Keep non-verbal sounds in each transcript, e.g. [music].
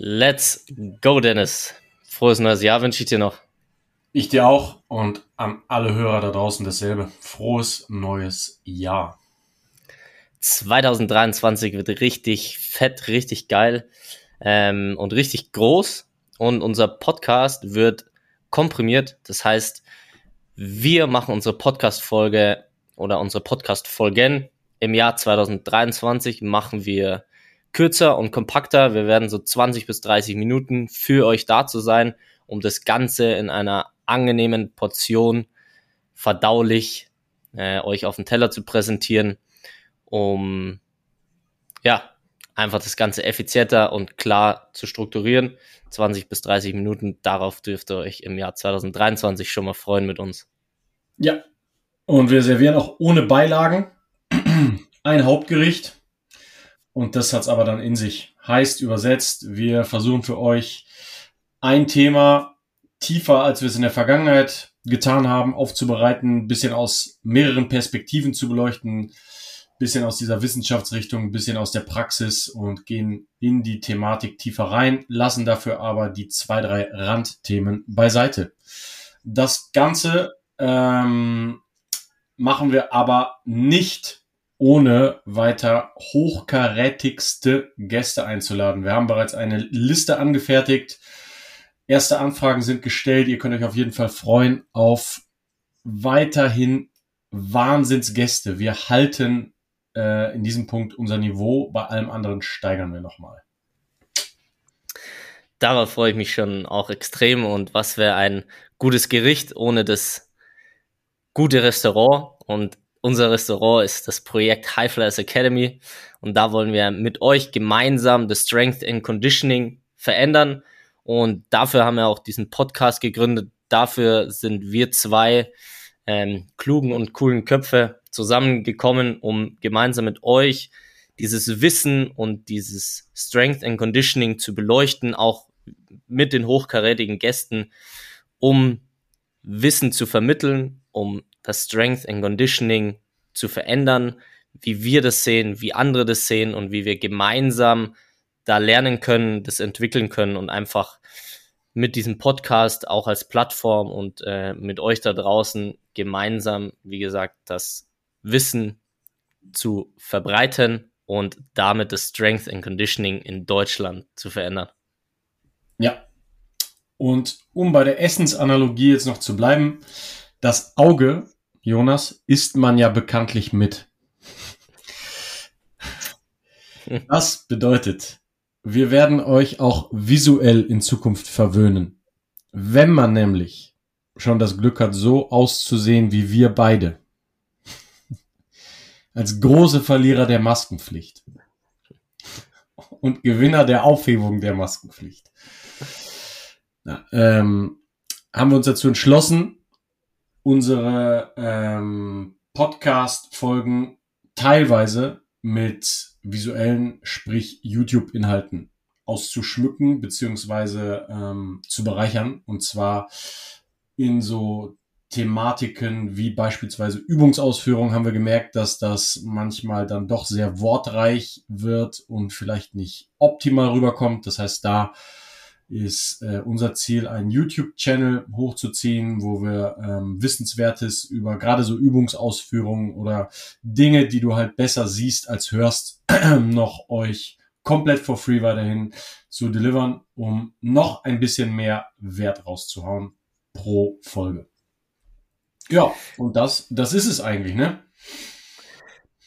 Let's go, Dennis. Frohes neues Jahr wünsche ich dir noch. Ich dir auch und an alle Hörer da draußen dasselbe. Frohes neues Jahr. 2023 wird richtig fett, richtig geil ähm, und richtig groß. Und unser Podcast wird komprimiert. Das heißt, wir machen unsere Podcast-Folge oder unsere Podcast-Folgen im Jahr 2023 machen wir kürzer und kompakter. Wir werden so 20 bis 30 Minuten für euch da zu sein, um das Ganze in einer angenehmen Portion verdaulich äh, euch auf dem Teller zu präsentieren, um ja einfach das Ganze effizienter und klar zu strukturieren. 20 bis 30 Minuten, darauf dürft ihr euch im Jahr 2023 schon mal freuen mit uns. Ja, und wir servieren auch ohne Beilagen ein Hauptgericht und das hat es aber dann in sich. Heißt übersetzt, wir versuchen für euch ein Thema tiefer, als wir es in der Vergangenheit getan haben, aufzubereiten, bisschen aus mehreren Perspektiven zu beleuchten, bisschen aus dieser Wissenschaftsrichtung, bisschen aus der Praxis und gehen in die Thematik tiefer rein, lassen dafür aber die zwei, drei Randthemen beiseite. Das Ganze ähm, machen wir aber nicht ohne weiter hochkarätigste Gäste einzuladen. Wir haben bereits eine Liste angefertigt. Erste Anfragen sind gestellt. Ihr könnt euch auf jeden Fall freuen auf weiterhin Wahnsinnsgäste. Wir halten äh, in diesem Punkt unser Niveau. Bei allem anderen steigern wir nochmal. Darauf freue ich mich schon auch extrem. Und was wäre ein gutes Gericht ohne das gute Restaurant? Und unser Restaurant ist das Projekt High Flyers Academy und da wollen wir mit euch gemeinsam das Strength and Conditioning verändern und dafür haben wir auch diesen Podcast gegründet. Dafür sind wir zwei ähm, klugen und coolen Köpfe zusammengekommen, um gemeinsam mit euch dieses Wissen und dieses Strength and Conditioning zu beleuchten, auch mit den hochkarätigen Gästen, um Wissen zu vermitteln, um das Strength and Conditioning zu verändern, wie wir das sehen, wie andere das sehen und wie wir gemeinsam da lernen können, das entwickeln können und einfach mit diesem Podcast auch als Plattform und äh, mit euch da draußen gemeinsam, wie gesagt, das Wissen zu verbreiten und damit das Strength and Conditioning in Deutschland zu verändern. Ja. Und um bei der Essensanalogie jetzt noch zu bleiben, das Auge Jonas, isst man ja bekanntlich mit. Das bedeutet, wir werden euch auch visuell in Zukunft verwöhnen. Wenn man nämlich schon das Glück hat, so auszusehen wie wir beide. [laughs] Als große Verlierer der Maskenpflicht. Und Gewinner der Aufhebung der Maskenpflicht. Na, ähm, haben wir uns dazu entschlossen, unsere ähm, Podcast-Folgen teilweise mit visuellen, sprich YouTube-Inhalten auszuschmücken beziehungsweise ähm, zu bereichern. Und zwar in so Thematiken wie beispielsweise Übungsausführung haben wir gemerkt, dass das manchmal dann doch sehr wortreich wird und vielleicht nicht optimal rüberkommt. Das heißt, da ist äh, unser Ziel, einen YouTube-Channel hochzuziehen, wo wir ähm, Wissenswertes über gerade so Übungsausführungen oder Dinge, die du halt besser siehst als hörst, [clears throat] noch euch komplett for free weiterhin zu delivern, um noch ein bisschen mehr Wert rauszuhauen pro Folge. Ja, und das, das ist es eigentlich, ne?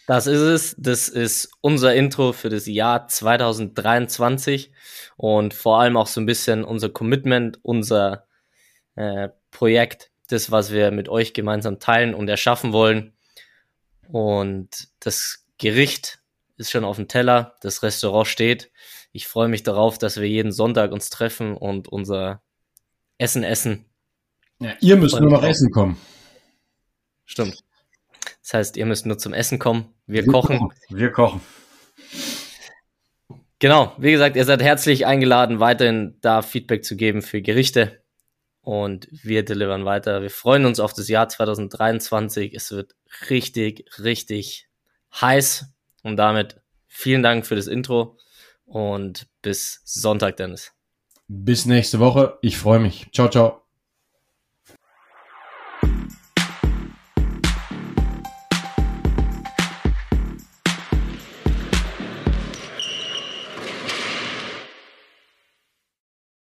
Das ist es. Das ist unser Intro für das Jahr 2023 und vor allem auch so ein bisschen unser Commitment, unser äh, Projekt, das, was wir mit euch gemeinsam teilen und erschaffen wollen. Und das Gericht ist schon auf dem Teller, das Restaurant steht. Ich freue mich darauf, dass wir jeden Sonntag uns treffen und unser Essen essen. Ja, ihr müsst nur noch essen kommen. Stimmt. Das heißt, ihr müsst nur zum Essen kommen. Wir, wir kochen. kochen. Wir kochen. Genau, wie gesagt, ihr seid herzlich eingeladen, weiterhin da Feedback zu geben für Gerichte. Und wir delivern weiter. Wir freuen uns auf das Jahr 2023. Es wird richtig, richtig heiß. Und damit vielen Dank für das Intro und bis Sonntag, Dennis. Bis nächste Woche. Ich freue mich. Ciao, ciao.